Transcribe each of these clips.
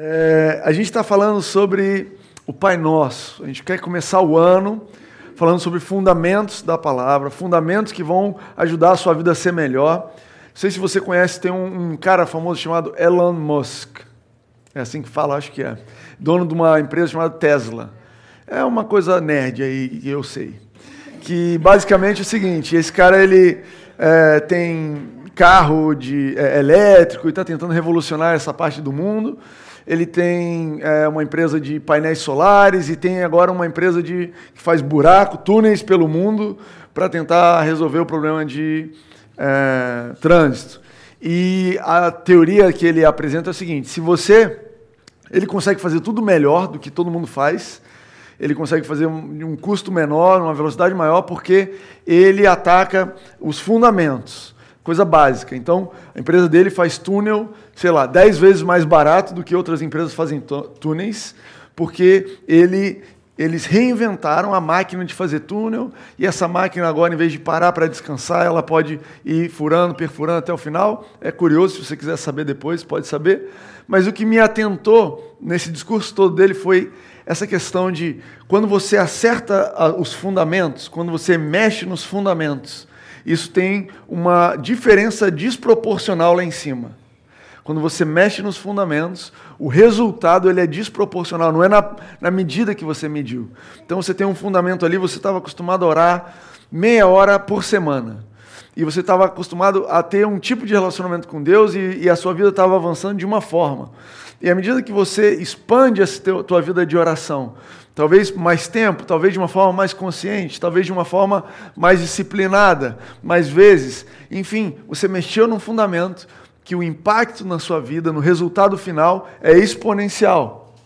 É, a gente está falando sobre o Pai Nosso. A gente quer começar o ano falando sobre fundamentos da palavra, fundamentos que vão ajudar a sua vida a ser melhor. Não sei se você conhece, tem um, um cara famoso chamado Elon Musk. É assim que fala, acho que é. Dono de uma empresa chamada Tesla. É uma coisa nerd aí, eu sei. Que basicamente é o seguinte: esse cara ele é, tem carro de, é, elétrico e está tentando revolucionar essa parte do mundo ele tem é, uma empresa de painéis solares e tem agora uma empresa de, que faz buraco, túneis pelo mundo para tentar resolver o problema de é, trânsito. E a teoria que ele apresenta é a seguinte: se você. Ele consegue fazer tudo melhor do que todo mundo faz, ele consegue fazer um, um custo menor, uma velocidade maior, porque ele ataca os fundamentos coisa básica. Então, a empresa dele faz túnel, sei lá, 10 vezes mais barato do que outras empresas fazem túneis, porque ele, eles reinventaram a máquina de fazer túnel, e essa máquina agora, em vez de parar para descansar, ela pode ir furando, perfurando até o final. É curioso, se você quiser saber depois, pode saber. Mas o que me atentou nesse discurso todo dele foi essa questão de quando você acerta os fundamentos, quando você mexe nos fundamentos, isso tem uma diferença desproporcional lá em cima. Quando você mexe nos fundamentos, o resultado ele é desproporcional, não é na, na medida que você mediu. Então você tem um fundamento ali, você estava acostumado a orar meia hora por semana. E você estava acostumado a ter um tipo de relacionamento com Deus e, e a sua vida estava avançando de uma forma. E à medida que você expande a tua vida de oração, talvez mais tempo, talvez de uma forma mais consciente, talvez de uma forma mais disciplinada, mais vezes. Enfim, você mexeu num fundamento que o impacto na sua vida, no resultado final, é exponencial.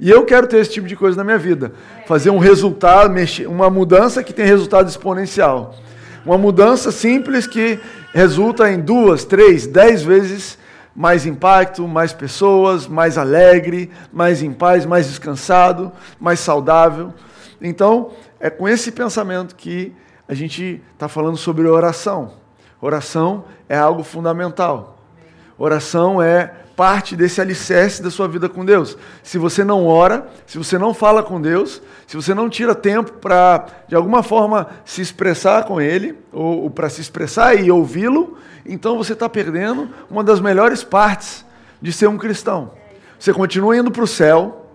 E eu quero ter esse tipo de coisa na minha vida. Fazer um resultado, uma mudança que tem resultado exponencial. Uma mudança simples que resulta em duas, três, dez vezes mais impacto, mais pessoas, mais alegre, mais em paz, mais descansado, mais saudável. Então, é com esse pensamento que a gente está falando sobre oração. Oração é algo fundamental. Oração é parte desse alicerce da sua vida com Deus. Se você não ora, se você não fala com Deus, se você não tira tempo para, de alguma forma, se expressar com Ele, ou, ou para se expressar e ouvi-lo, então você está perdendo uma das melhores partes de ser um cristão. Você continua indo para o céu,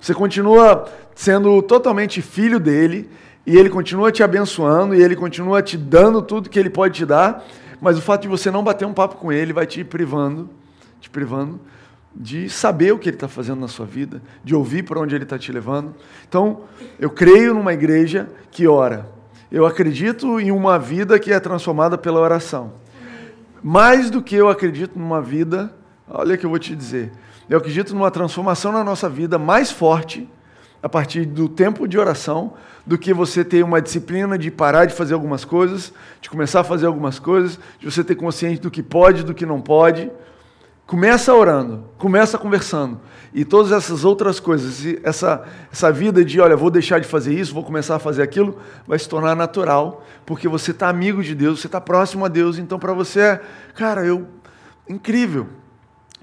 você continua sendo totalmente filho dele, e ele continua te abençoando, e ele continua te dando tudo que ele pode te dar, mas o fato de você não bater um papo com ele vai te privando, te privando de saber o que ele está fazendo na sua vida, de ouvir para onde ele está te levando. Então, eu creio numa igreja que ora. Eu acredito em uma vida que é transformada pela oração. Mais do que eu acredito numa vida, olha o que eu vou te dizer. Eu acredito numa transformação na nossa vida mais forte a partir do tempo de oração do que você ter uma disciplina de parar de fazer algumas coisas, de começar a fazer algumas coisas, de você ter consciência do que pode, do que não pode. Começa orando, começa conversando. E todas essas outras coisas, essa, essa vida de, olha, vou deixar de fazer isso, vou começar a fazer aquilo, vai se tornar natural, porque você está amigo de Deus, você está próximo a Deus. Então, para você, é, cara, eu. Incrível.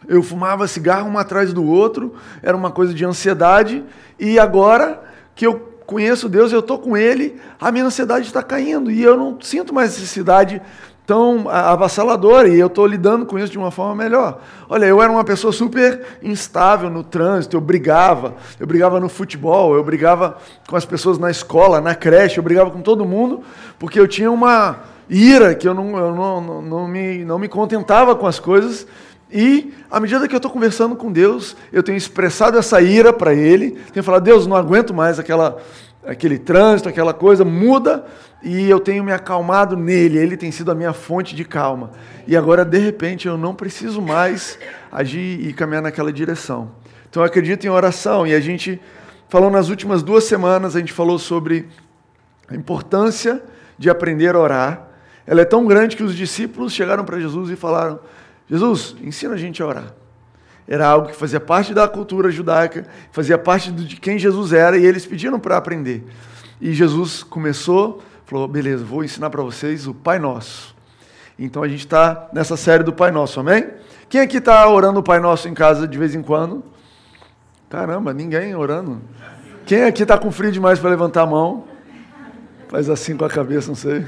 Eu fumava cigarro um atrás do outro, era uma coisa de ansiedade, e agora que eu conheço Deus, eu estou com Ele, a minha ansiedade está caindo, e eu não sinto mais necessidade tão avassaladora e eu estou lidando com isso de uma forma melhor. Olha, eu era uma pessoa super instável no trânsito, eu brigava, eu brigava no futebol, eu brigava com as pessoas na escola, na creche, eu brigava com todo mundo, porque eu tinha uma ira que eu não, eu não, não, não, me, não me contentava com as coisas. E, à medida que eu estou conversando com Deus, eu tenho expressado essa ira para Ele, tenho falado, Deus, não aguento mais aquela, aquele trânsito, aquela coisa, muda, e eu tenho me acalmado nele, ele tem sido a minha fonte de calma. E agora, de repente, eu não preciso mais agir e caminhar naquela direção. Então, eu acredito em oração, e a gente falou nas últimas duas semanas, a gente falou sobre a importância de aprender a orar. Ela é tão grande que os discípulos chegaram para Jesus e falaram: Jesus, ensina a gente a orar. Era algo que fazia parte da cultura judaica, fazia parte de quem Jesus era, e eles pediram para aprender. E Jesus começou falou: beleza, vou ensinar para vocês o Pai Nosso. Então a gente está nessa série do Pai Nosso, amém? Quem aqui está orando o Pai Nosso em casa de vez em quando? Caramba, ninguém orando. Quem aqui está com frio demais para levantar a mão? Faz assim com a cabeça, não sei.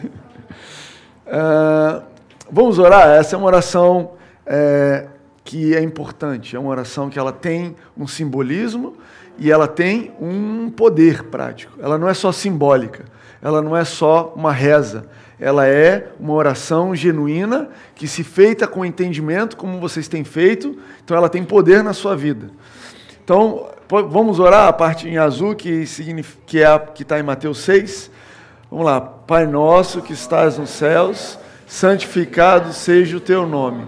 É, vamos orar? Essa é uma oração é, que é importante. É uma oração que ela tem um simbolismo e ela tem um poder prático. Ela não é só simbólica. Ela não é só uma reza. Ela é uma oração genuína que, se feita com entendimento, como vocês têm feito, então ela tem poder na sua vida. Então, vamos orar a parte em azul, que, que é está em Mateus 6. Vamos lá. Pai nosso que estás nos céus, santificado seja o teu nome.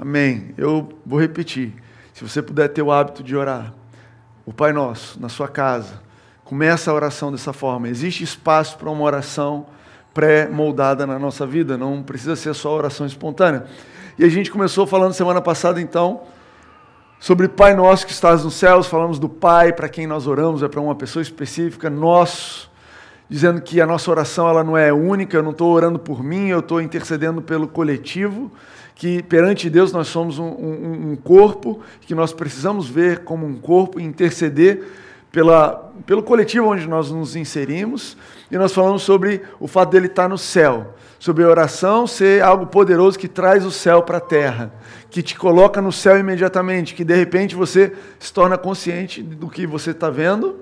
Amém. Eu vou repetir. Se você puder ter o hábito de orar, o Pai Nosso, na sua casa, começa a oração dessa forma. Existe espaço para uma oração pré-moldada na nossa vida, não precisa ser só oração espontânea. E a gente começou falando semana passada, então, sobre Pai Nosso que estás nos céus, falamos do Pai para quem nós oramos, é para uma pessoa específica, nós, dizendo que a nossa oração ela não é única, eu não estou orando por mim, eu estou intercedendo pelo coletivo que perante Deus nós somos um, um, um, corpo, que nós precisamos ver como um corpo e interceder pela, pelo coletivo onde nós nos inserimos. E nós falamos sobre o fato dele estar no céu, sobre a oração ser algo poderoso que traz o céu para a terra, que te coloca no céu imediatamente, que de repente você se torna consciente do que você está vendo,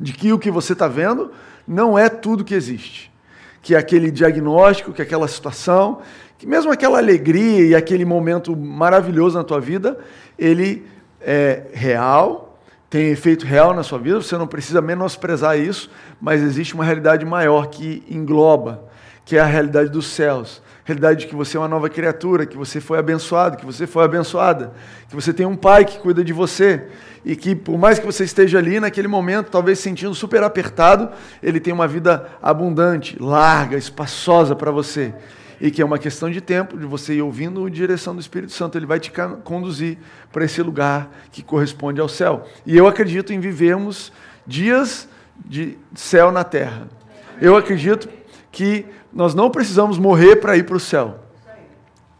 de que o que você está vendo não é tudo que existe. Que é aquele diagnóstico, que é aquela situação, que mesmo aquela alegria e aquele momento maravilhoso na tua vida, ele é real, tem efeito real na sua vida, você não precisa menosprezar isso, mas existe uma realidade maior que engloba, que é a realidade dos céus. Realidade de que você é uma nova criatura, que você foi abençoado, que você foi abençoada, que você tem um pai que cuida de você e que por mais que você esteja ali naquele momento, talvez se sentindo super apertado, ele tem uma vida abundante, larga, espaçosa para você e que é uma questão de tempo, de você ir ouvindo a direção do Espírito Santo. Ele vai te conduzir para esse lugar que corresponde ao céu. E eu acredito em vivermos dias de céu na terra. Eu acredito que nós não precisamos morrer para ir para o céu.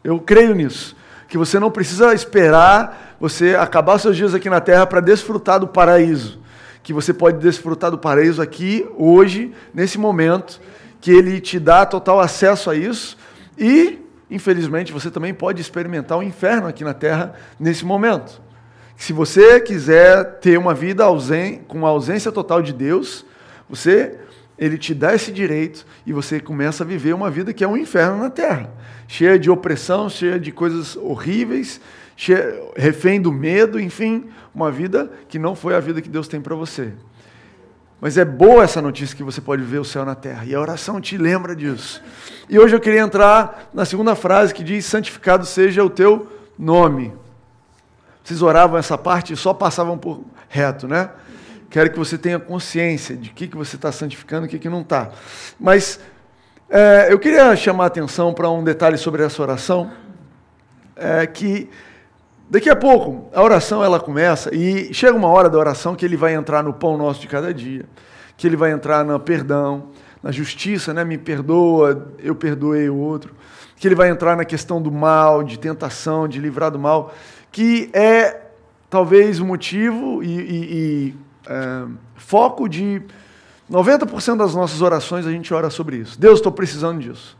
Eu creio nisso. Que você não precisa esperar você acabar seus dias aqui na terra para desfrutar do paraíso. Que você pode desfrutar do paraíso aqui, hoje, nesse momento, que ele te dá total acesso a isso e, infelizmente, você também pode experimentar o inferno aqui na terra nesse momento. Se você quiser ter uma vida ausente, com a ausência total de Deus, você ele te dá esse direito e você começa a viver uma vida que é um inferno na terra, cheia de opressão, cheia de coisas horríveis, cheia, refém do medo, enfim, uma vida que não foi a vida que Deus tem para você. Mas é boa essa notícia que você pode ver o céu na terra. E a oração te lembra disso. E hoje eu queria entrar na segunda frase que diz: santificado seja o teu nome. Vocês oravam essa parte e só passavam por reto, né? Quero que você tenha consciência de que, que você está santificando e o que, que não está. Mas é, eu queria chamar a atenção para um detalhe sobre essa oração, é, que Daqui a pouco, a oração ela começa e chega uma hora da oração que ele vai entrar no pão nosso de cada dia, que ele vai entrar no perdão, na justiça, né? Me perdoa, eu perdoei o outro. Que ele vai entrar na questão do mal, de tentação, de livrar do mal, que é talvez o motivo e, e, e é, foco de 90% das nossas orações a gente ora sobre isso. Deus, estou precisando disso.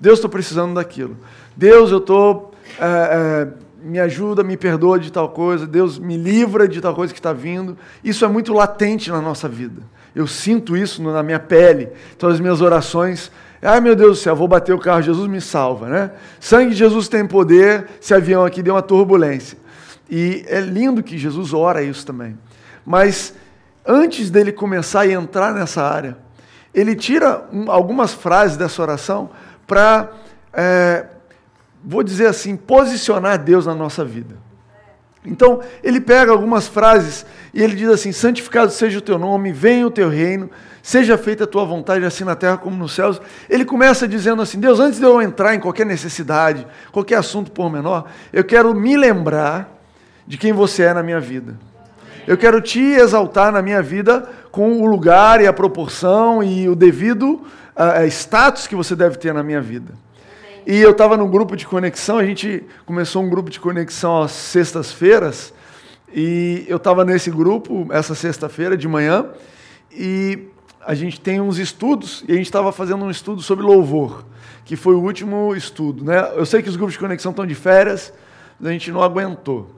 Deus, estou precisando daquilo. Deus, eu estou. É, é, me ajuda, me perdoa de tal coisa, Deus me livra de tal coisa que está vindo. Isso é muito latente na nossa vida. Eu sinto isso na minha pele. Então as minhas orações, ai meu Deus do céu, vou bater o carro, Jesus me salva, né? Sangue de Jesus tem poder, esse avião aqui deu uma turbulência. E é lindo que Jesus ora isso também. Mas antes dele começar a entrar nessa área, ele tira algumas frases dessa oração para é, vou dizer assim, posicionar Deus na nossa vida. Então, ele pega algumas frases e ele diz assim: santificado seja o teu nome, venha o teu reino, seja feita a tua vontade, assim na terra como nos céus. Ele começa dizendo assim: Deus, antes de eu entrar em qualquer necessidade, qualquer assunto por menor, eu quero me lembrar de quem você é na minha vida. Eu quero te exaltar na minha vida com o lugar e a proporção e o devido uh, status que você deve ter na minha vida. E eu estava num grupo de conexão, a gente começou um grupo de conexão às sextas-feiras, e eu estava nesse grupo essa sexta-feira de manhã, e a gente tem uns estudos, e a gente estava fazendo um estudo sobre louvor, que foi o último estudo. Né? Eu sei que os grupos de conexão estão de férias, mas a gente não aguentou.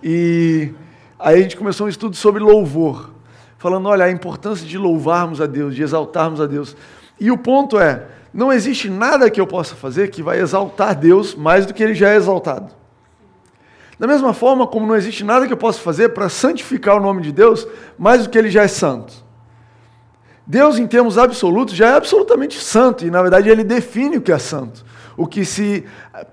E aí a gente começou um estudo sobre louvor, falando, olha, a importância de louvarmos a Deus, de exaltarmos a Deus. E o ponto é, não existe nada que eu possa fazer que vai exaltar Deus mais do que ele já é exaltado. Da mesma forma como não existe nada que eu possa fazer para santificar o nome de Deus mais do que ele já é santo. Deus, em termos absolutos, já é absolutamente santo, e na verdade ele define o que é santo. O que se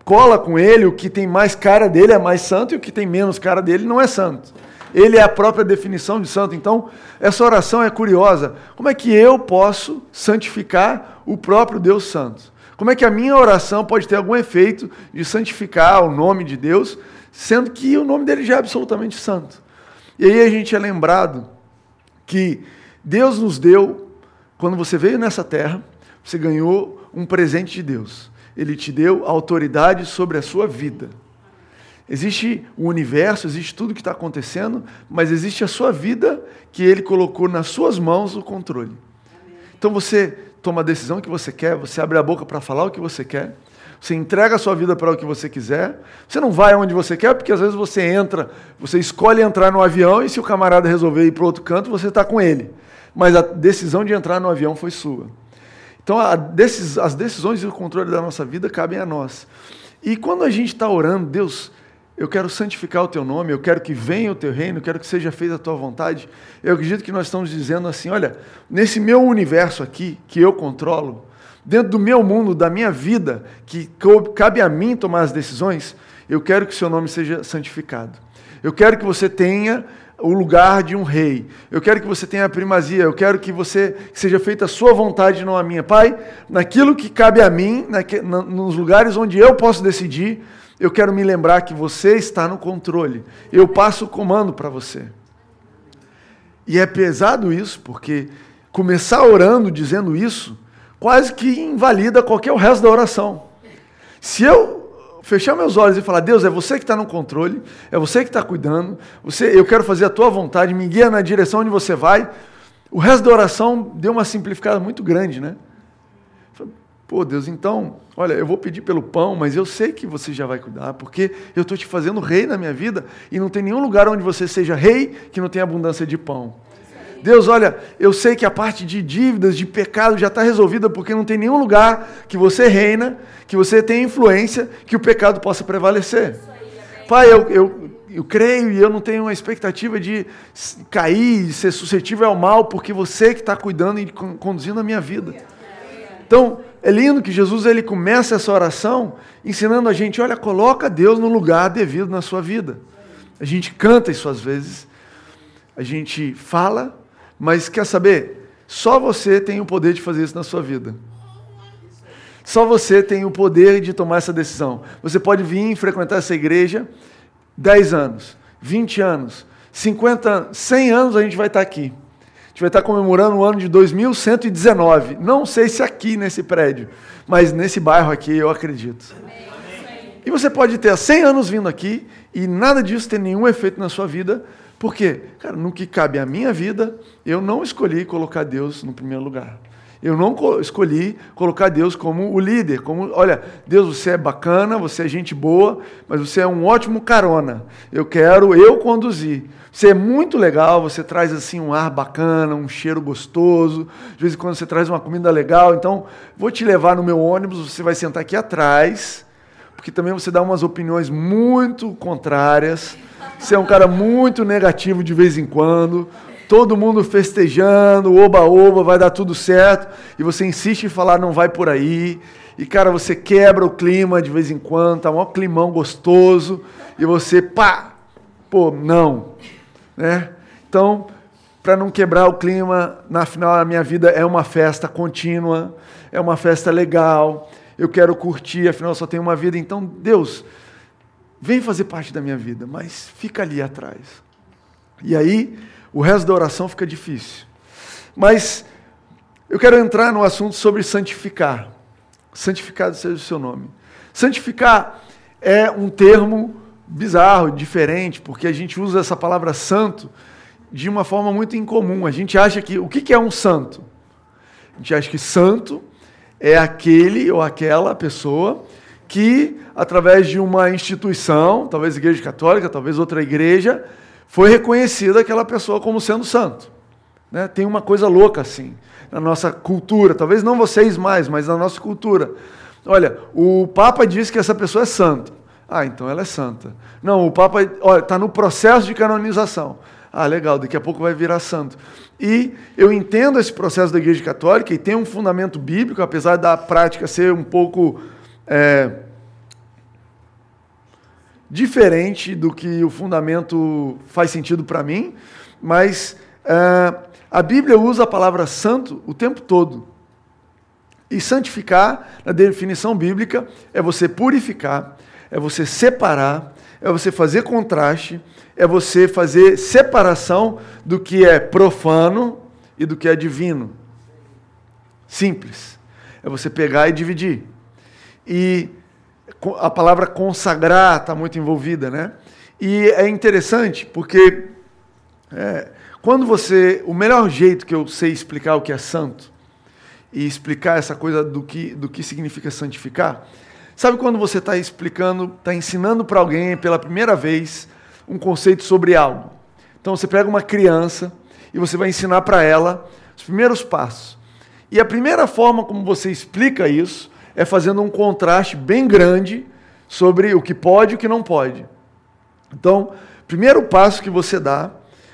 cola com ele, o que tem mais cara dele é mais santo, e o que tem menos cara dele não é santo. Ele é a própria definição de santo. Então, essa oração é curiosa. Como é que eu posso santificar o próprio Deus Santo? Como é que a minha oração pode ter algum efeito de santificar o nome de Deus, sendo que o nome dele já é absolutamente santo? E aí a gente é lembrado que Deus nos deu, quando você veio nessa terra, você ganhou um presente de Deus. Ele te deu autoridade sobre a sua vida. Existe o universo, existe tudo que está acontecendo, mas existe a sua vida que ele colocou nas suas mãos o controle. Então você toma a decisão que você quer, você abre a boca para falar o que você quer, você entrega a sua vida para o que você quiser. Você não vai onde você quer, porque às vezes você entra, você escolhe entrar no avião e se o camarada resolver ir para outro canto, você está com ele. Mas a decisão de entrar no avião foi sua. Então decis, as decisões e o controle da nossa vida cabem a nós. E quando a gente está orando, Deus, eu quero santificar o teu nome, eu quero que venha o teu reino, eu quero que seja feita a tua vontade. Eu acredito que nós estamos dizendo assim: olha, nesse meu universo aqui, que eu controlo, dentro do meu mundo, da minha vida, que cabe a mim tomar as decisões, eu quero que o seu nome seja santificado. Eu quero que você tenha o lugar de um rei. Eu quero que você tenha a primazia. Eu quero que você que seja feita a sua vontade, não a minha. Pai, naquilo que cabe a mim, nos lugares onde eu posso decidir, eu quero me lembrar que você está no controle. Eu passo o comando para você. E é pesado isso, porque começar orando dizendo isso quase que invalida qualquer o resto da oração. Se eu fechar meus olhos e falar, Deus, é você que está no controle, é você que está cuidando, você, eu quero fazer a tua vontade, me guia na direção onde você vai, o resto da oração deu uma simplificada muito grande, né? Pô, Deus, então, olha, eu vou pedir pelo pão, mas eu sei que você já vai cuidar, porque eu estou te fazendo rei na minha vida e não tem nenhum lugar onde você seja rei que não tenha abundância de pão. Deus, olha, eu sei que a parte de dívidas, de pecado já está resolvida, porque não tem nenhum lugar que você reina, que você tem influência, que o pecado possa prevalecer. Pai, eu, eu, eu creio e eu não tenho uma expectativa de cair, de ser suscetível ao mal, porque você que está cuidando e conduzindo a minha vida. Então, é lindo que Jesus ele começa essa oração ensinando a gente, olha, coloca Deus no lugar devido na sua vida. A gente canta isso às vezes, a gente fala, mas quer saber? Só você tem o poder de fazer isso na sua vida. Só você tem o poder de tomar essa decisão. Você pode vir frequentar essa igreja 10 anos, 20 anos, 50 anos, 100 anos a gente vai estar aqui gente vai estar comemorando o ano de 2119. Não sei se aqui nesse prédio, mas nesse bairro aqui eu acredito. E você pode ter 100 anos vindo aqui e nada disso ter nenhum efeito na sua vida, porque, cara, no que cabe à minha vida, eu não escolhi colocar Deus no primeiro lugar. Eu não escolhi colocar Deus como o líder, como, olha, Deus, você é bacana, você é gente boa, mas você é um ótimo carona. Eu quero eu conduzir. Você é muito legal, você traz assim um ar bacana, um cheiro gostoso. De vez em quando você traz uma comida legal. Então, vou te levar no meu ônibus, você vai sentar aqui atrás, porque também você dá umas opiniões muito contrárias. Você é um cara muito negativo de vez em quando todo mundo festejando, oba-oba, vai dar tudo certo, e você insiste em falar não vai por aí, e cara, você quebra o clima de vez em quando, tá um climão gostoso, e você, pá, pô, não. Né? Então, para não quebrar o clima, na final a minha vida é uma festa contínua, é uma festa legal, eu quero curtir, afinal só tenho uma vida. Então, Deus, vem fazer parte da minha vida, mas fica ali atrás. E aí, o resto da oração fica difícil. Mas eu quero entrar no assunto sobre santificar. Santificado seja o seu nome. Santificar é um termo bizarro, diferente, porque a gente usa essa palavra santo de uma forma muito incomum. A gente acha que. O que é um santo? A gente acha que santo é aquele ou aquela pessoa que, através de uma instituição, talvez igreja católica, talvez outra igreja, foi reconhecida aquela pessoa como sendo santo. Né? Tem uma coisa louca assim na nossa cultura, talvez não vocês mais, mas na nossa cultura. Olha, o Papa diz que essa pessoa é santa. Ah, então ela é santa. Não, o Papa está no processo de canonização. Ah, legal, daqui a pouco vai virar santo. E eu entendo esse processo da Igreja Católica e tem um fundamento bíblico, apesar da prática ser um pouco é, diferente do que o fundamento faz sentido para mim, mas é, a Bíblia usa a palavra santo o tempo todo. E santificar, na definição bíblica, é você purificar, é você separar, é você fazer contraste, é você fazer separação do que é profano e do que é divino. Simples. É você pegar e dividir. E a palavra consagrar está muito envolvida, né? E é interessante porque é, quando você. O melhor jeito que eu sei explicar o que é santo e explicar essa coisa do que, do que significa santificar. Sabe quando você está explicando, está ensinando para alguém pela primeira vez um conceito sobre algo? Então você pega uma criança e você vai ensinar para ela os primeiros passos. E a primeira forma como você explica isso é fazendo um contraste bem grande sobre o que pode e o que não pode. Então, primeiro passo que você dá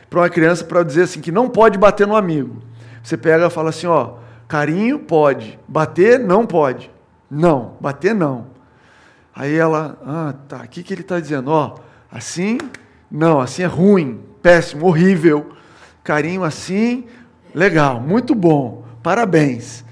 para uma criança para dizer assim que não pode bater no amigo. Você pega e fala assim, ó, carinho pode, bater não pode. Não, bater não. Aí ela, ah, tá, o que, que ele está dizendo? Ó, assim, não, assim é ruim, péssimo, horrível. Carinho assim, legal, muito bom, parabéns.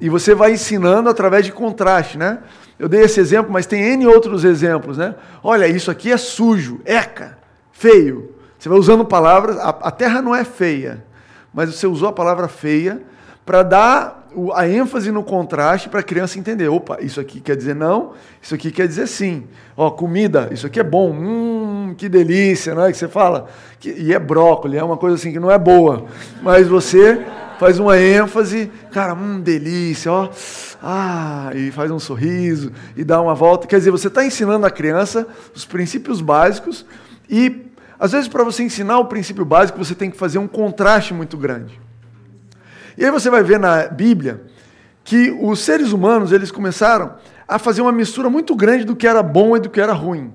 E você vai ensinando através de contraste, né? Eu dei esse exemplo, mas tem N outros exemplos, né? Olha, isso aqui é sujo, eca, feio. Você vai usando palavras, a, a terra não é feia, mas você usou a palavra feia para dar a ênfase no contraste para a criança entender. Opa, isso aqui quer dizer não, isso aqui quer dizer sim. Ó, comida, isso aqui é bom, hum, que delícia, não é que você fala? Que, e é brócolis, é uma coisa assim que não é boa, mas você faz uma ênfase, cara, hum, delícia, ó, ah, e faz um sorriso e dá uma volta. Quer dizer, você está ensinando a criança os princípios básicos e às vezes, para você ensinar o princípio básico, você tem que fazer um contraste muito grande. E aí você vai ver na Bíblia que os seres humanos eles começaram a fazer uma mistura muito grande do que era bom e do que era ruim.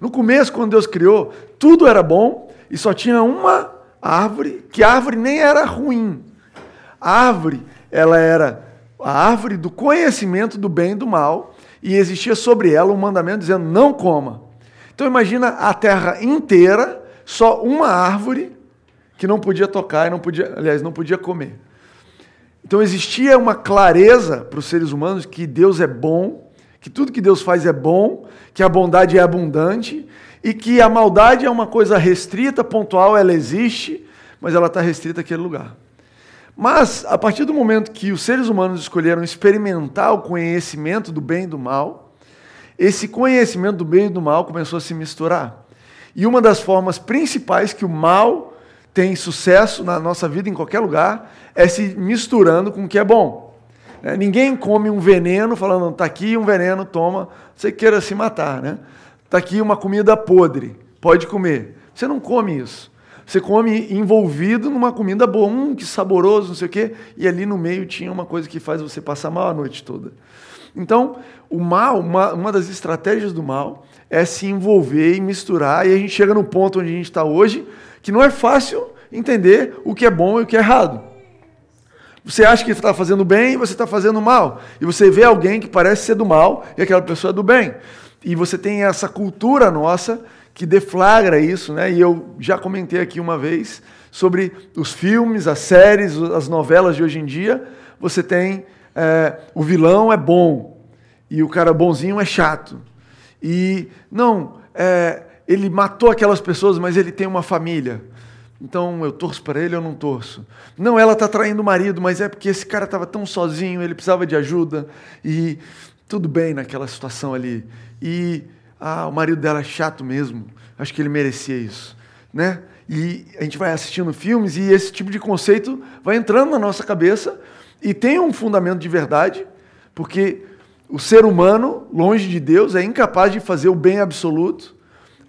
No começo, quando Deus criou, tudo era bom e só tinha uma árvore, que a árvore nem era ruim. A árvore, ela era a árvore do conhecimento do bem e do mal, e existia sobre ela um mandamento dizendo: não coma. Então imagina a terra inteira, só uma árvore que não podia tocar e não podia, aliás, não podia comer. Então existia uma clareza para os seres humanos que Deus é bom, que tudo que Deus faz é bom, que a bondade é abundante e que a maldade é uma coisa restrita, pontual, ela existe, mas ela está restrita àquele lugar. Mas, a partir do momento que os seres humanos escolheram experimentar o conhecimento do bem e do mal, esse conhecimento do bem e do mal começou a se misturar. E uma das formas principais que o mal tem sucesso na nossa vida, em qualquer lugar, é se misturando com o que é bom. É, ninguém come um veneno falando, está aqui um veneno, toma, você queira se matar. Né? Está aqui uma comida podre, pode comer. Você não come isso. Você come envolvido numa comida boa, hum, que saboroso, não sei o quê, e ali no meio tinha uma coisa que faz você passar mal a noite toda. Então, o mal, uma, uma das estratégias do mal é se envolver e misturar, e a gente chega no ponto onde a gente está hoje, que não é fácil entender o que é bom e o que é errado. Você acha que está fazendo bem e você está fazendo mal. E você vê alguém que parece ser do mal e aquela pessoa é do bem. E você tem essa cultura nossa que deflagra isso, né? E eu já comentei aqui uma vez sobre os filmes, as séries, as novelas de hoje em dia. Você tem é, o vilão é bom e o cara bonzinho é chato. E não, é, ele matou aquelas pessoas, mas ele tem uma família. Então eu torço para ele ou não torço? Não, ela está traindo o marido, mas é porque esse cara estava tão sozinho, ele precisava de ajuda e tudo bem naquela situação ali. E ah, o marido dela é chato mesmo, acho que ele merecia isso, né? E a gente vai assistindo filmes e esse tipo de conceito vai entrando na nossa cabeça e tem um fundamento de verdade, porque o ser humano, longe de Deus, é incapaz de fazer o bem absoluto.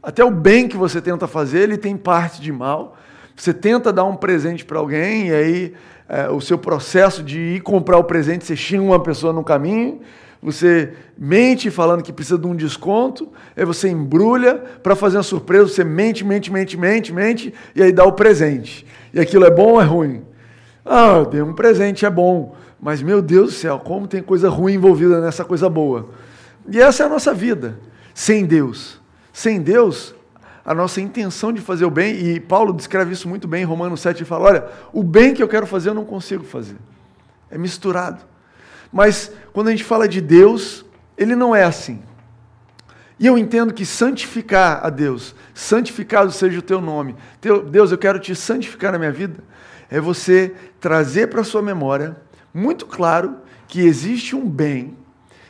Até o bem que você tenta fazer, ele tem parte de mal. Você tenta dar um presente para alguém e aí é, o seu processo de ir comprar o presente, você xinga uma pessoa no caminho, você mente falando que precisa de um desconto, aí você embrulha para fazer uma surpresa, você mente, mente, mente, mente, mente, e aí dá o presente. E aquilo é bom ou é ruim? Ah, eu dei um presente, é bom. Mas, meu Deus do céu, como tem coisa ruim envolvida nessa coisa boa. E essa é a nossa vida, sem Deus. Sem Deus, a nossa intenção de fazer o bem, e Paulo descreve isso muito bem em Romanos 7, ele fala: olha, o bem que eu quero fazer eu não consigo fazer. É misturado. Mas quando a gente fala de Deus, ele não é assim. E eu entendo que santificar a Deus, santificado seja o teu nome. Deus, eu quero te santificar na minha vida. É você trazer para a sua memória, muito claro, que existe um bem,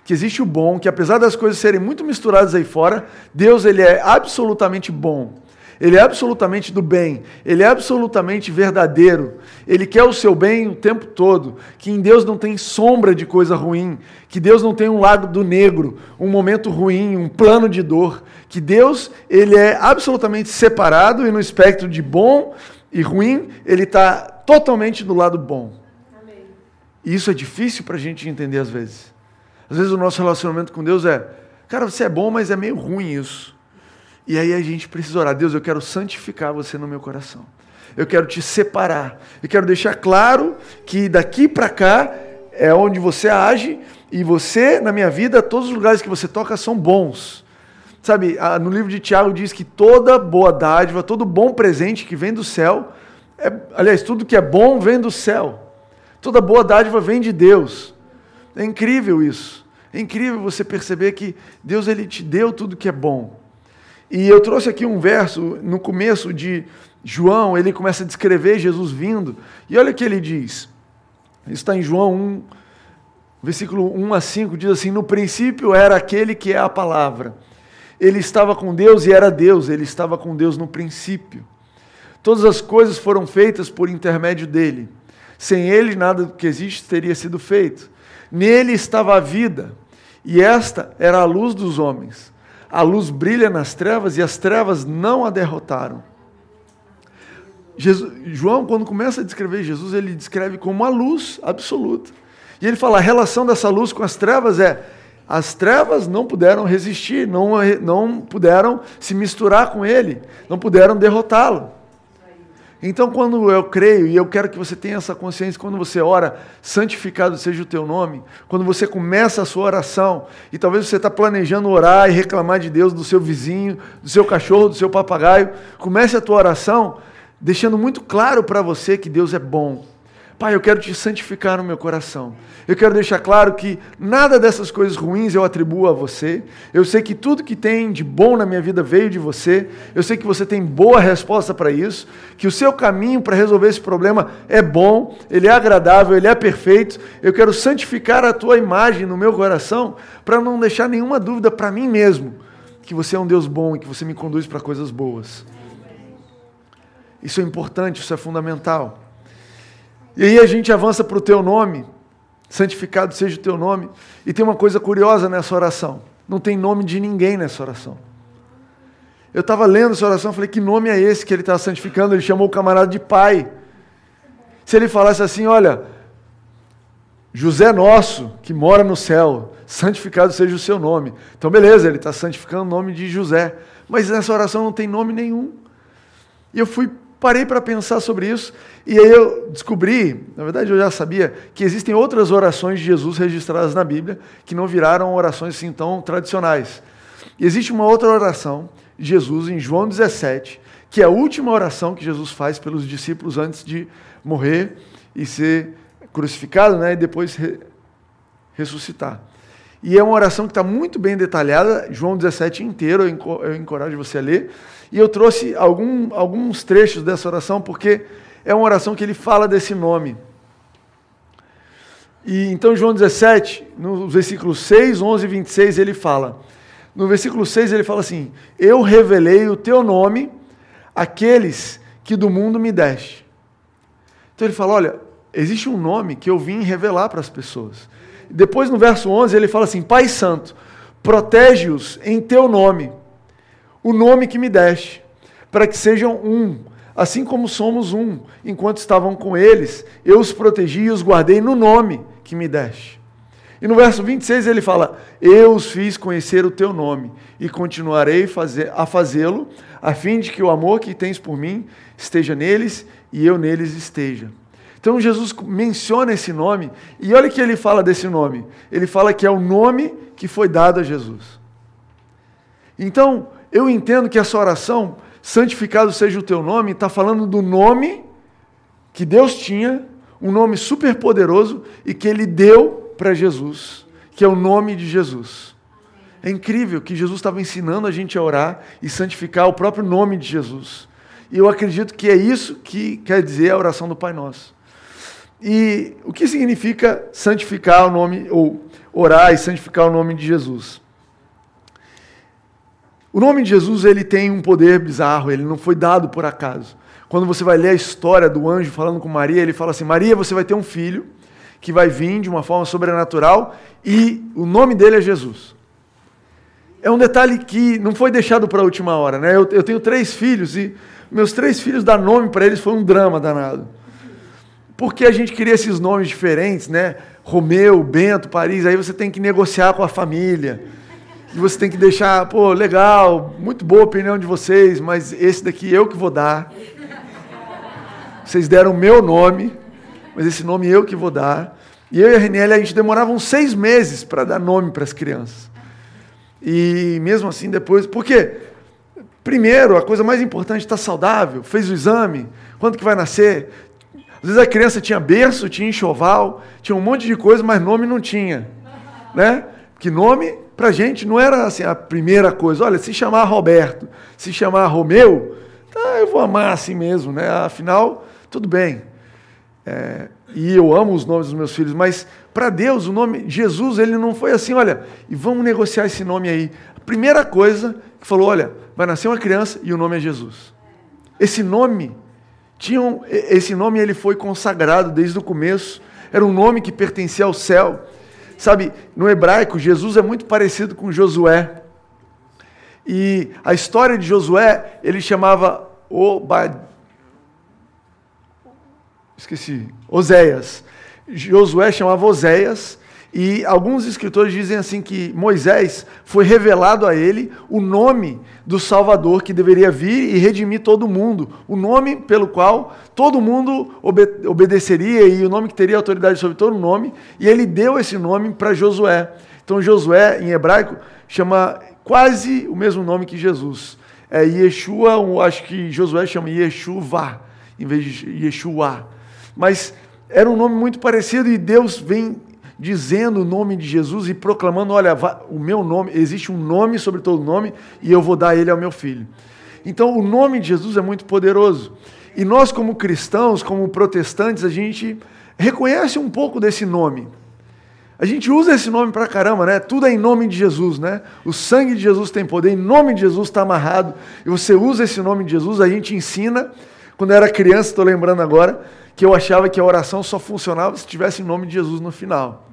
que existe o bom, que apesar das coisas serem muito misturadas aí fora, Deus ele é absolutamente bom. Ele é absolutamente do bem, ele é absolutamente verdadeiro, ele quer o seu bem o tempo todo, que em Deus não tem sombra de coisa ruim, que Deus não tem um lado do negro, um momento ruim, um plano de dor, que Deus ele é absolutamente separado e no espectro de bom e ruim, ele está totalmente do lado bom. Amém. E isso é difícil para a gente entender às vezes. Às vezes o nosso relacionamento com Deus é, cara, você é bom, mas é meio ruim isso. E aí a gente precisa orar, Deus, eu quero santificar você no meu coração. Eu quero te separar. Eu quero deixar claro que daqui para cá é onde você age e você, na minha vida, todos os lugares que você toca são bons. Sabe, no livro de Tiago diz que toda boa dádiva, todo bom presente que vem do céu, é, aliás, tudo que é bom vem do céu. Toda boa dádiva vem de Deus. É incrível isso. É incrível você perceber que Deus ele te deu tudo que é bom. E eu trouxe aqui um verso no começo de João, ele começa a descrever Jesus vindo. E olha o que ele diz. Está em João 1, versículo 1 a 5, diz assim: No princípio era aquele que é a palavra. Ele estava com Deus e era Deus, ele estava com Deus no princípio. Todas as coisas foram feitas por intermédio dele. Sem ele, nada do que existe teria sido feito. Nele estava a vida, e esta era a luz dos homens. A luz brilha nas trevas e as trevas não a derrotaram. Jesus, João, quando começa a descrever Jesus, ele descreve como a luz absoluta. E ele fala: a relação dessa luz com as trevas é: as trevas não puderam resistir, não, não puderam se misturar com ele, não puderam derrotá-lo. Então, quando eu creio, e eu quero que você tenha essa consciência, quando você ora, santificado seja o teu nome, quando você começa a sua oração, e talvez você está planejando orar e reclamar de Deus do seu vizinho, do seu cachorro, do seu papagaio, comece a tua oração deixando muito claro para você que Deus é bom, Pai, eu quero te santificar no meu coração. Eu quero deixar claro que nada dessas coisas ruins eu atribuo a você. Eu sei que tudo que tem de bom na minha vida veio de você. Eu sei que você tem boa resposta para isso. Que o seu caminho para resolver esse problema é bom, ele é agradável, ele é perfeito. Eu quero santificar a tua imagem no meu coração para não deixar nenhuma dúvida para mim mesmo que você é um Deus bom e que você me conduz para coisas boas. Isso é importante, isso é fundamental. E aí a gente avança para o teu nome, santificado seja o teu nome. E tem uma coisa curiosa nessa oração: não tem nome de ninguém nessa oração. Eu estava lendo essa oração, falei: que nome é esse que ele está santificando? Ele chamou o camarada de pai. Se ele falasse assim: olha, José nosso, que mora no céu, santificado seja o seu nome. Então, beleza, ele está santificando o nome de José. Mas nessa oração não tem nome nenhum. E eu fui Parei para pensar sobre isso e aí eu descobri, na verdade eu já sabia, que existem outras orações de Jesus registradas na Bíblia que não viraram orações assim tão tradicionais. E existe uma outra oração Jesus em João 17, que é a última oração que Jesus faz pelos discípulos antes de morrer e ser crucificado, né, e depois re ressuscitar. E é uma oração que está muito bem detalhada, João 17 inteiro, eu encorajo você a ler. E eu trouxe algum, alguns trechos dessa oração, porque é uma oração que ele fala desse nome. E então, João 17, no versículo 6, 11 e 26, ele fala. No versículo 6, ele fala assim: Eu revelei o teu nome àqueles que do mundo me deste. Então ele fala: Olha, existe um nome que eu vim revelar para as pessoas. Depois, no verso 11, ele fala assim: Pai Santo, protege-os em teu nome, o nome que me deste, para que sejam um, assim como somos um. Enquanto estavam com eles, eu os protegi e os guardei no nome que me deste. E no verso 26 ele fala: Eu os fiz conhecer o teu nome e continuarei a fazê-lo, a fim de que o amor que tens por mim esteja neles e eu neles esteja. Então Jesus menciona esse nome e olha que ele fala desse nome. Ele fala que é o nome que foi dado a Jesus. Então eu entendo que essa oração, santificado seja o teu nome, está falando do nome que Deus tinha um nome super poderoso e que ele deu para Jesus, que é o nome de Jesus. É incrível que Jesus estava ensinando a gente a orar e santificar o próprio nome de Jesus. E eu acredito que é isso que quer dizer a oração do Pai Nosso. E o que significa santificar o nome, ou orar e santificar o nome de Jesus? O nome de Jesus ele tem um poder bizarro, ele não foi dado por acaso. Quando você vai ler a história do anjo falando com Maria, ele fala assim: Maria, você vai ter um filho que vai vir de uma forma sobrenatural e o nome dele é Jesus. É um detalhe que não foi deixado para a última hora, né? Eu, eu tenho três filhos e meus três filhos dar nome para eles foi um drama danado. Porque a gente queria esses nomes diferentes, né? Romeu, Bento, Paris, aí você tem que negociar com a família. E você tem que deixar, pô, legal, muito boa a opinião de vocês, mas esse daqui eu que vou dar. Vocês deram o meu nome, mas esse nome eu que vou dar. E eu e a Renelle, a gente demorava uns seis meses para dar nome para as crianças. E mesmo assim, depois. Porque, primeiro, a coisa mais importante está saudável, fez o exame, quando que vai nascer? Às vezes a criança tinha berço, tinha enxoval, tinha um monte de coisa, mas nome não tinha. Né? Que nome, para gente, não era assim a primeira coisa. Olha, se chamar Roberto, se chamar Romeu, tá, eu vou amar assim mesmo. Né? Afinal, tudo bem. É, e eu amo os nomes dos meus filhos, mas para Deus, o nome Jesus, ele não foi assim, olha, e vamos negociar esse nome aí. A primeira coisa que falou, olha, vai nascer uma criança e o nome é Jesus. Esse nome, tinha um, esse nome ele foi consagrado desde o começo, era um nome que pertencia ao céu. Sabe, no hebraico, Jesus é muito parecido com Josué. E a história de Josué, ele chamava Obadiah esqueci, Oséias. Josué chamava Oséias, e alguns escritores dizem assim que Moisés foi revelado a ele o nome do Salvador que deveria vir e redimir todo mundo, o nome pelo qual todo mundo obede obedeceria e o nome que teria autoridade sobre todo o nome, e ele deu esse nome para Josué. Então Josué em hebraico chama quase o mesmo nome que Jesus. É Yeshua, acho que Josué chama Yeshua em vez de Yeshua. Mas era um nome muito parecido e Deus vem dizendo o nome de Jesus e proclamando: olha, o meu nome, existe um nome sobre todo nome e eu vou dar ele ao meu filho. Então, o nome de Jesus é muito poderoso. E nós, como cristãos, como protestantes, a gente reconhece um pouco desse nome. A gente usa esse nome pra caramba, né? Tudo é em nome de Jesus, né? O sangue de Jesus tem poder, em nome de Jesus está amarrado. E você usa esse nome de Jesus, a gente ensina. Quando eu era criança, estou lembrando agora, que eu achava que a oração só funcionava se tivesse o nome de Jesus no final.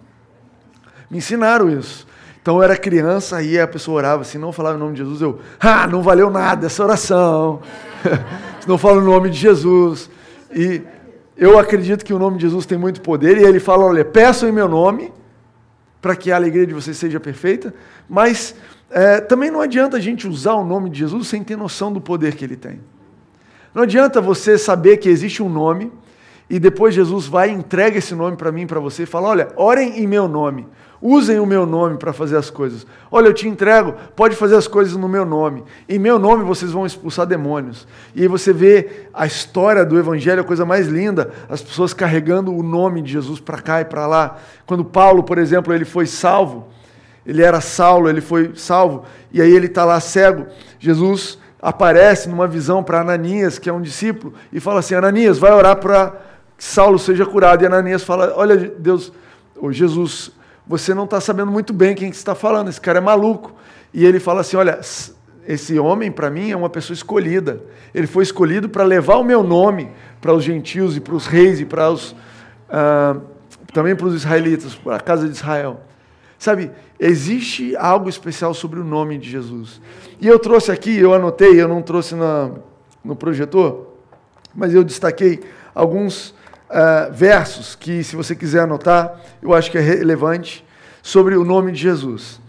Me ensinaram isso. Então eu era criança, aí a pessoa orava assim, não falava o nome de Jesus, eu, ah, não valeu nada essa oração. não fala o nome de Jesus. E eu acredito que o nome de Jesus tem muito poder, e ele fala: olha, peçam em meu nome, para que a alegria de vocês seja perfeita, mas é, também não adianta a gente usar o nome de Jesus sem ter noção do poder que ele tem. Não adianta você saber que existe um nome e depois Jesus vai e entrega esse nome para mim e para você e fala: Olha, orem em meu nome. Usem o meu nome para fazer as coisas. Olha, eu te entrego, pode fazer as coisas no meu nome. Em meu nome vocês vão expulsar demônios. E aí você vê a história do Evangelho, a coisa mais linda, as pessoas carregando o nome de Jesus para cá e para lá. Quando Paulo, por exemplo, ele foi salvo, ele era Saulo, ele foi salvo, e aí ele está lá cego. Jesus aparece numa visão para Ananias, que é um discípulo, e fala assim: Ananias, vai orar para que Saulo seja curado. E Ananias fala: Olha, Deus, oh, Jesus, você não está sabendo muito bem quem que está falando, esse cara é maluco. E ele fala assim: Olha, esse homem para mim é uma pessoa escolhida. Ele foi escolhido para levar o meu nome para os gentios e para os reis e para os uh, também para os israelitas, para a casa de Israel. Sabe, existe algo especial sobre o nome de Jesus. E eu trouxe aqui, eu anotei, eu não trouxe na, no projetor, mas eu destaquei alguns uh, versos que, se você quiser anotar, eu acho que é relevante sobre o nome de Jesus.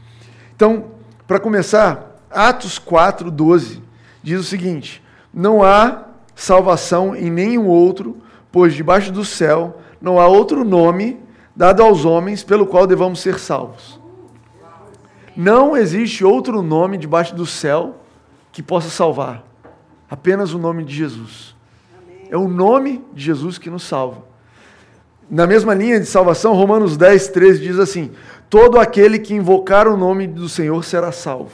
Então, para começar, Atos 4, 12 diz o seguinte: Não há salvação em nenhum outro, pois debaixo do céu não há outro nome dado aos homens pelo qual devamos ser salvos. Não existe outro nome debaixo do céu que possa salvar, apenas o nome de Jesus. É o nome de Jesus que nos salva. Na mesma linha de salvação, Romanos 10, 13 diz assim: Todo aquele que invocar o nome do Senhor será salvo.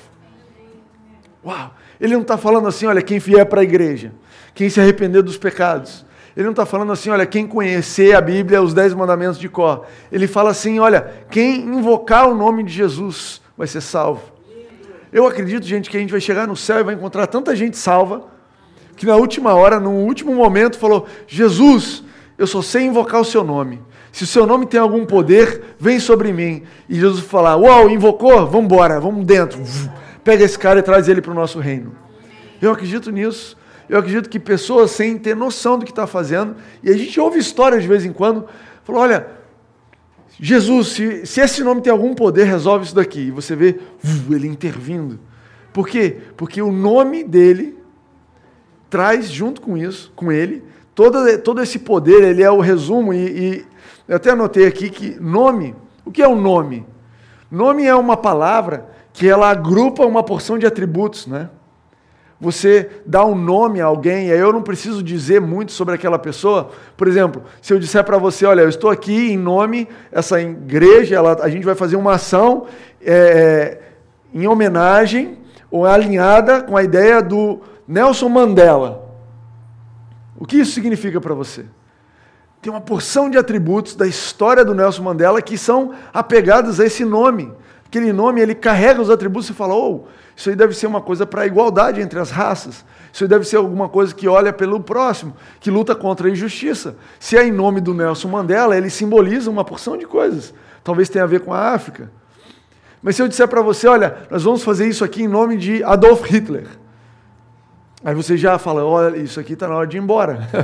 Uau! Ele não está falando assim, olha, quem vier para a igreja, quem se arrepender dos pecados, ele não está falando assim, olha, quem conhecer a Bíblia, os dez mandamentos de cor. Ele fala assim, olha, quem invocar o nome de Jesus vai ser salvo. Eu acredito, gente, que a gente vai chegar no céu e vai encontrar tanta gente salva, que na última hora, no último momento, falou: Jesus, eu só sei invocar o seu nome. Se o seu nome tem algum poder, vem sobre mim. E Jesus falar: Uau, invocou? Vamos embora, vamos dentro. Pega esse cara e traz ele para o nosso reino. Eu acredito nisso. Eu acredito que pessoas sem ter noção do que está fazendo, e a gente ouve histórias de vez em quando, falou: olha, Jesus, se, se esse nome tem algum poder, resolve isso daqui. E você vê ele intervindo. Por quê? Porque o nome dele traz junto com isso, com ele, todo, todo esse poder, ele é o resumo, e, e eu até anotei aqui que nome, o que é um nome? Nome é uma palavra que ela agrupa uma porção de atributos, né? você dá um nome a alguém, e aí eu não preciso dizer muito sobre aquela pessoa. Por exemplo, se eu disser para você, olha, eu estou aqui em nome, essa igreja, ela, a gente vai fazer uma ação é, em homenagem ou alinhada com a ideia do Nelson Mandela. O que isso significa para você? Tem uma porção de atributos da história do Nelson Mandela que são apegados a esse nome. Aquele nome, ele carrega os atributos e fala, oh, isso aí deve ser uma coisa para a igualdade entre as raças. Isso aí deve ser alguma coisa que olha pelo próximo, que luta contra a injustiça. Se é em nome do Nelson Mandela, ele simboliza uma porção de coisas. Talvez tenha a ver com a África. Mas se eu disser para você, olha, nós vamos fazer isso aqui em nome de Adolf Hitler. Aí você já fala, olha, isso aqui está na hora de ir embora.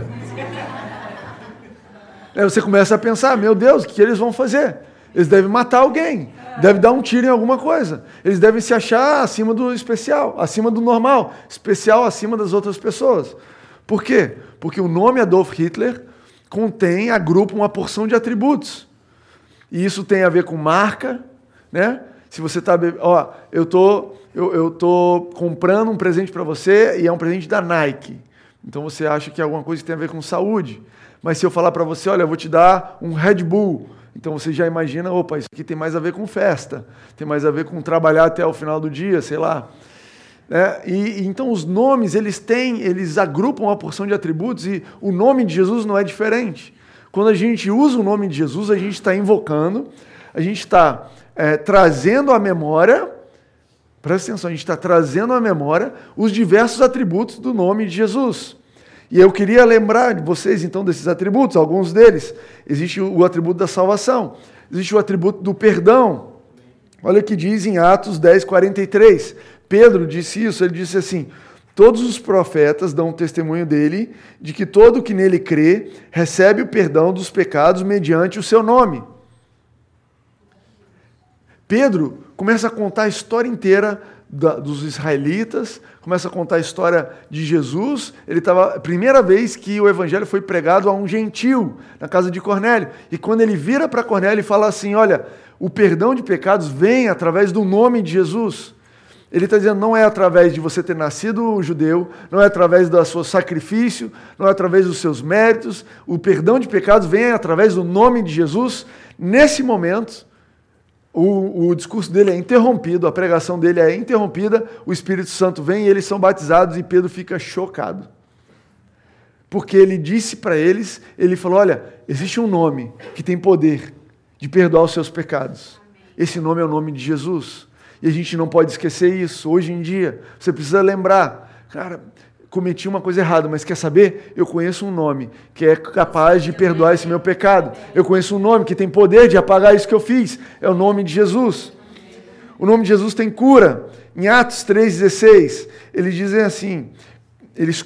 Aí você começa a pensar, meu Deus, o que eles vão fazer? Eles devem matar alguém deve dar um tiro em alguma coisa. Eles devem se achar acima do especial, acima do normal, especial acima das outras pessoas. Por quê? Porque o nome Adolf Hitler contém, agrupa uma porção de atributos. E isso tem a ver com marca, né? Se você está, ó, eu tô, eu, eu tô comprando um presente para você e é um presente da Nike. Então você acha que é alguma coisa que tem a ver com saúde. Mas se eu falar para você, olha, eu vou te dar um Red Bull, então você já imagina, opa, isso aqui tem mais a ver com festa, tem mais a ver com trabalhar até o final do dia, sei lá. É, e, então os nomes, eles têm, eles agrupam uma porção de atributos e o nome de Jesus não é diferente. Quando a gente usa o nome de Jesus, a gente está invocando, a gente está é, trazendo à memória, presta atenção, a gente está trazendo à memória os diversos atributos do nome de Jesus. E eu queria lembrar de vocês então desses atributos, alguns deles. Existe o atributo da salvação, existe o atributo do perdão. Olha o que diz em Atos 10, 43. Pedro disse isso, ele disse assim: Todos os profetas dão testemunho dele, de que todo que nele crê recebe o perdão dos pecados mediante o seu nome. Pedro começa a contar a história inteira da, dos israelitas, começa a contar a história de Jesus. Ele estava primeira vez que o evangelho foi pregado a um gentil na casa de Cornélio. E quando ele vira para Cornélio e fala assim: "Olha, o perdão de pecados vem através do nome de Jesus. Ele está dizendo, não é através de você ter nascido judeu, não é através do seu sacrifício, não é através dos seus méritos. O perdão de pecados vem através do nome de Jesus. Nesse momento, o, o, discurso dele é interrompido, a pregação dele é interrompida, o Espírito Santo vem e eles são batizados e Pedro fica chocado. Porque ele disse para eles, ele falou: Olha, existe um nome que tem poder de perdoar os seus pecados. Esse nome é o nome de Jesus. E a gente não pode esquecer isso. Hoje em dia, você precisa lembrar, cara, cometi uma coisa errada, mas quer saber? Eu conheço um nome que é capaz de perdoar esse meu pecado. Eu conheço um nome que tem poder de apagar isso que eu fiz. É o nome de Jesus. O nome de Jesus tem cura. Em Atos 3,16, eles dizem assim: eles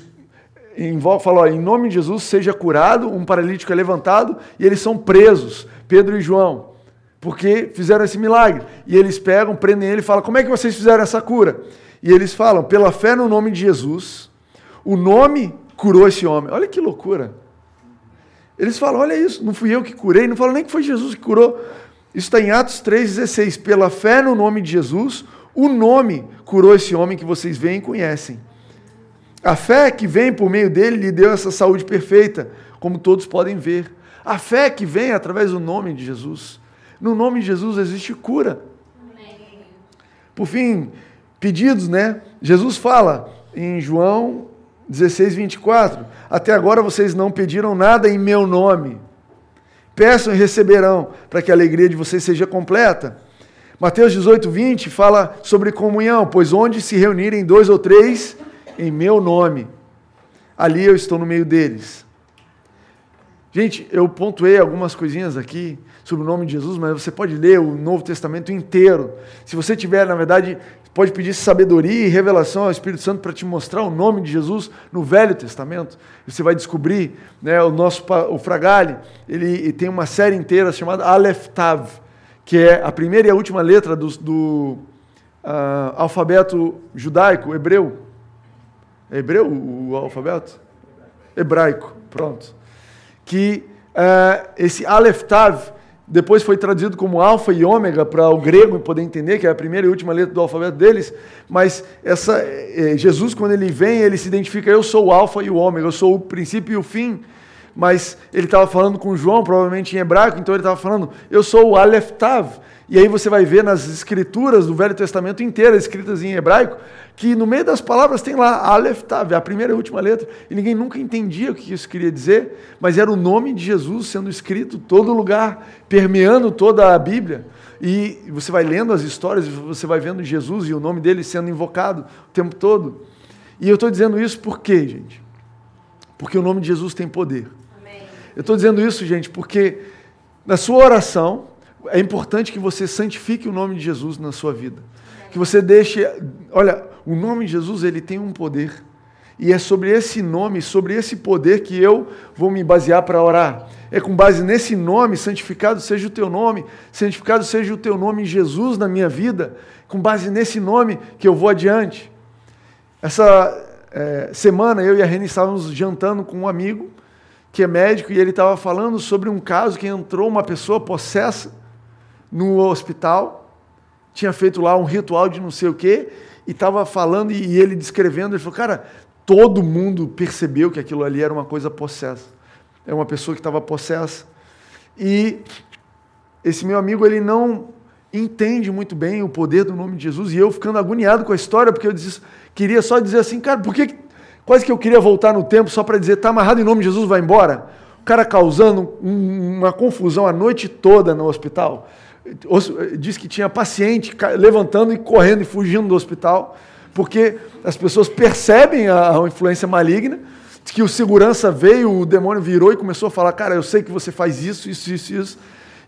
falam, em nome de Jesus seja curado, um paralítico é levantado e eles são presos, Pedro e João porque fizeram esse milagre. E eles pegam, prendem ele e falam: Como é que vocês fizeram essa cura? E eles falam: Pela fé no nome de Jesus, o nome curou esse homem. Olha que loucura. Eles falam: Olha isso, não fui eu que curei, não falam nem que foi Jesus que curou. Isso está em Atos 3,16. Pela fé no nome de Jesus, o nome curou esse homem que vocês veem e conhecem. A fé que vem por meio dele lhe deu essa saúde perfeita, como todos podem ver. A fé que vem através do nome de Jesus. No nome de Jesus existe cura. Por fim, pedidos, né? Jesus fala em João 16, 24: Até agora vocês não pediram nada em meu nome. Peçam e receberão, para que a alegria de vocês seja completa. Mateus 18, 20 fala sobre comunhão, pois onde se reunirem dois ou três em meu nome, ali eu estou no meio deles. Gente, eu pontuei algumas coisinhas aqui sobre o nome de Jesus, mas você pode ler o Novo Testamento inteiro. Se você tiver, na verdade, pode pedir sabedoria e revelação ao Espírito Santo para te mostrar o nome de Jesus no Velho Testamento. Você vai descobrir, né, o nosso o Fragale, ele, tem uma série inteira chamada Aleph Tav, que é a primeira e a última letra do, do uh, alfabeto judaico, hebreu. É hebreu o, o alfabeto? Hebraico, pronto. Que uh, esse Aleph Tav depois foi traduzido como alfa e ômega para o grego poder entender que é a primeira e última letra do alfabeto deles. Mas essa é, Jesus quando ele vem ele se identifica eu sou o alfa e o ômega, eu sou o princípio e o fim. Mas ele estava falando com João provavelmente em hebraico, então ele estava falando eu sou o Aleph Tav. E aí você vai ver nas escrituras do Velho Testamento inteiras escritas em hebraico que no meio das palavras tem lá Aleph Tav, a primeira e última letra, e ninguém nunca entendia o que isso queria dizer, mas era o nome de Jesus sendo escrito todo lugar, permeando toda a Bíblia. E você vai lendo as histórias, você vai vendo Jesus e o nome dele sendo invocado o tempo todo. E eu estou dizendo isso por quê, gente? Porque o nome de Jesus tem poder. Amém. Eu estou dizendo isso, gente, porque na sua oração é importante que você santifique o nome de Jesus na sua vida que você deixe. Olha, o nome de Jesus ele tem um poder. E é sobre esse nome, sobre esse poder que eu vou me basear para orar. É com base nesse nome, santificado seja o teu nome, santificado seja o teu nome Jesus na minha vida, com base nesse nome que eu vou adiante. Essa é, semana eu e a Reni estávamos jantando com um amigo que é médico e ele estava falando sobre um caso que entrou uma pessoa possessa no hospital tinha feito lá um ritual de não sei o quê, e estava falando, e ele descrevendo, ele falou, cara, todo mundo percebeu que aquilo ali era uma coisa possessa. É uma pessoa que estava possessa. E esse meu amigo, ele não entende muito bem o poder do nome de Jesus, e eu ficando agoniado com a história, porque eu disse, queria só dizer assim, cara, por que. Quase que eu queria voltar no tempo só para dizer, tá amarrado em nome de Jesus, vai embora. O cara causando uma confusão a noite toda no hospital diz que tinha paciente levantando e correndo e fugindo do hospital, porque as pessoas percebem a, influência maligna, que o segurança veio, o demônio virou e começou a falar, cara, eu sei que você faz isso, isso, isso, isso,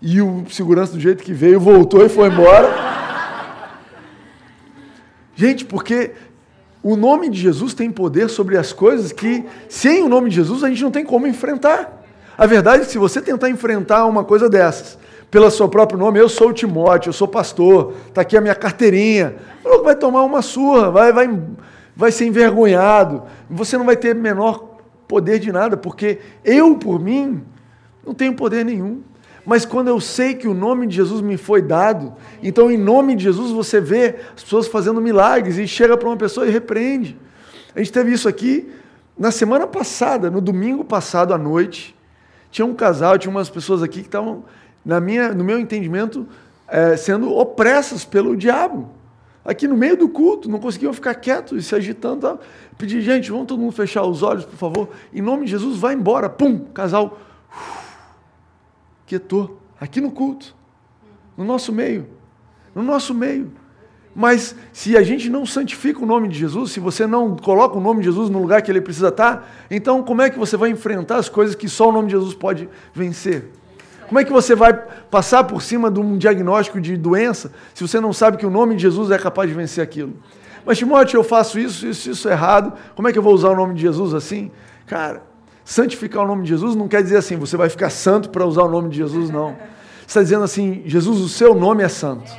e o segurança do jeito que veio voltou e foi embora. Gente, porque o nome de Jesus tem poder sobre as coisas que, sem o nome de Jesus, a gente não tem como enfrentar. A verdade é que se você tentar enfrentar uma coisa dessas, pelo seu próprio nome, eu sou o Timóteo, eu sou pastor, está aqui a minha carteirinha. Vai tomar uma surra, vai, vai, vai ser envergonhado, você não vai ter menor poder de nada, porque eu, por mim, não tenho poder nenhum. Mas quando eu sei que o nome de Jesus me foi dado, então em nome de Jesus você vê as pessoas fazendo milagres e chega para uma pessoa e repreende. A gente teve isso aqui na semana passada, no domingo passado à noite. Tinha um casal, tinha umas pessoas aqui que estavam, na minha, no meu entendimento, é, sendo opressas pelo diabo. Aqui no meio do culto, não conseguiam ficar quietos e se agitando. Tá? Gente, vamos todo mundo fechar os olhos, por favor. Em nome de Jesus, vai embora. Pum, casal quietou, aqui no culto, no nosso meio, no nosso meio. Mas se a gente não santifica o nome de Jesus, se você não coloca o nome de Jesus no lugar que ele precisa estar, então como é que você vai enfrentar as coisas que só o nome de Jesus pode vencer? Como é que você vai passar por cima de um diagnóstico de doença se você não sabe que o nome de Jesus é capaz de vencer aquilo? Mas Timóteo, eu faço isso, isso, isso errado. Como é que eu vou usar o nome de Jesus assim? Cara, santificar o nome de Jesus não quer dizer assim, você vai ficar santo para usar o nome de Jesus, não. Você está dizendo assim, Jesus, o seu nome é santo.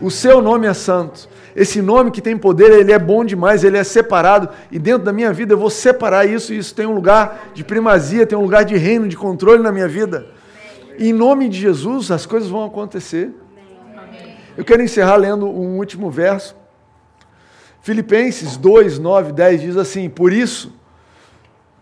O seu nome é santo. Esse nome que tem poder, ele é bom demais, ele é separado. E dentro da minha vida eu vou separar isso, e isso tem um lugar de primazia, tem um lugar de reino, de controle na minha vida. Em nome de Jesus, as coisas vão acontecer. Eu quero encerrar lendo um último verso. Filipenses 2, 9, 10 diz assim: Por isso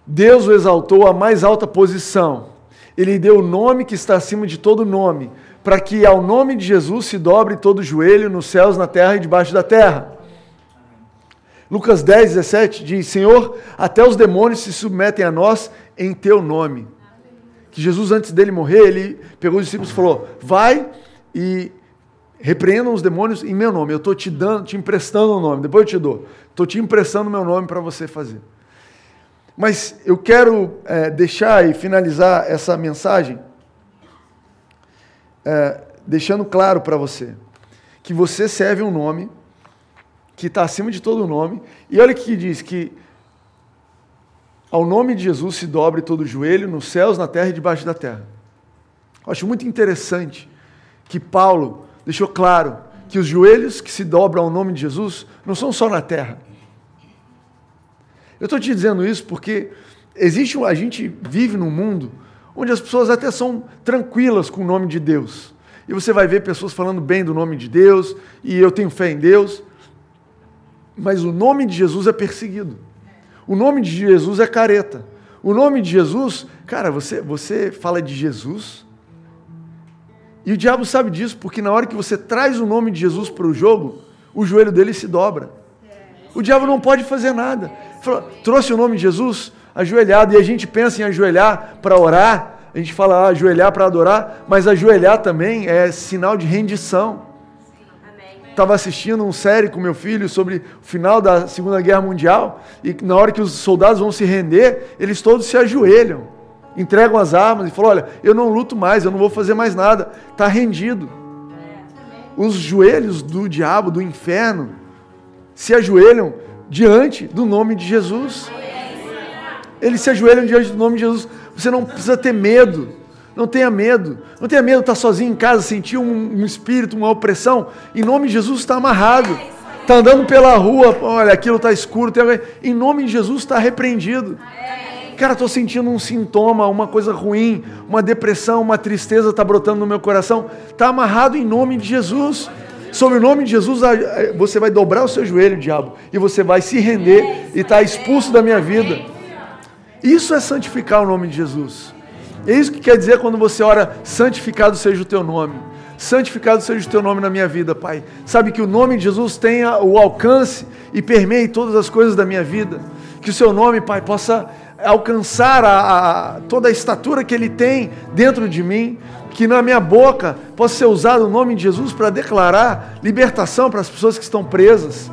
Deus o exaltou à mais alta posição. Ele deu o nome que está acima de todo nome, para que ao nome de Jesus se dobre todo o joelho nos céus, na terra e debaixo da terra. Lucas 10, 17 diz: Senhor, até os demônios se submetem a nós em teu nome. Que Jesus, antes dele morrer, ele pegou os discípulos e falou: Vai e repreendam os demônios em meu nome. Eu estou te dando, te emprestando o nome, depois eu te dou. Estou te emprestando o meu nome para você fazer. Mas eu quero é, deixar e finalizar essa mensagem é, deixando claro para você que você serve um nome que está acima de todo nome. E olha o que diz: que ao nome de Jesus se dobre todo o joelho nos céus, na terra e debaixo da terra. Eu acho muito interessante que Paulo deixou claro que os joelhos que se dobram ao nome de Jesus não são só na terra eu estou te dizendo isso porque existe a gente vive num mundo onde as pessoas até são tranquilas com o nome de Deus. E você vai ver pessoas falando bem do nome de Deus, e eu tenho fé em Deus. Mas o nome de Jesus é perseguido. O nome de Jesus é careta. O nome de Jesus, cara, você, você fala de Jesus. E o diabo sabe disso, porque na hora que você traz o nome de Jesus para o jogo, o joelho dele se dobra. O diabo não pode fazer nada. Trouxe o nome de Jesus ajoelhado, e a gente pensa em ajoelhar para orar, a gente fala ah, ajoelhar para adorar, mas ajoelhar também é sinal de rendição. Estava assistindo um série com meu filho sobre o final da Segunda Guerra Mundial, e na hora que os soldados vão se render, eles todos se ajoelham, entregam as armas e falam: Olha, eu não luto mais, eu não vou fazer mais nada, está rendido. Os joelhos do diabo, do inferno, se ajoelham diante do nome de Jesus. Eles se ajoelham diante do nome de Jesus. Você não precisa ter medo. Não tenha medo. Não tenha medo de estar sozinho em casa, sentir um, um espírito, uma opressão. Em nome de Jesus está amarrado. Está andando pela rua, olha, aquilo está escuro. Tem... Em nome de Jesus está repreendido. Cara, estou sentindo um sintoma, uma coisa ruim, uma depressão, uma tristeza está brotando no meu coração. Está amarrado em nome de Jesus. Sobre o nome de Jesus, você vai dobrar o seu joelho, diabo, e você vai se render e estar tá expulso da minha vida. Isso é santificar o nome de Jesus. É isso que quer dizer quando você ora, santificado seja o teu nome. Santificado seja o teu nome na minha vida, Pai. Sabe que o nome de Jesus tenha o alcance e permeie todas as coisas da minha vida. Que o seu nome, Pai, possa alcançar a, a, toda a estatura que ele tem dentro de mim que na minha boca possa ser usado o nome de Jesus para declarar libertação para as pessoas que estão presas.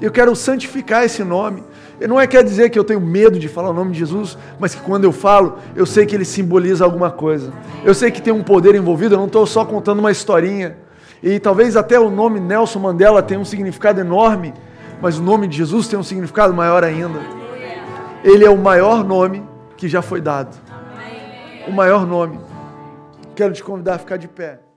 Eu quero santificar esse nome. Não é quer dizer que eu tenho medo de falar o nome de Jesus, mas que quando eu falo, eu sei que ele simboliza alguma coisa. Eu sei que tem um poder envolvido, eu não estou só contando uma historinha. E talvez até o nome Nelson Mandela tenha um significado enorme, mas o nome de Jesus tem um significado maior ainda. Ele é o maior nome que já foi dado. O maior nome. Quero te convidar a ficar de pé.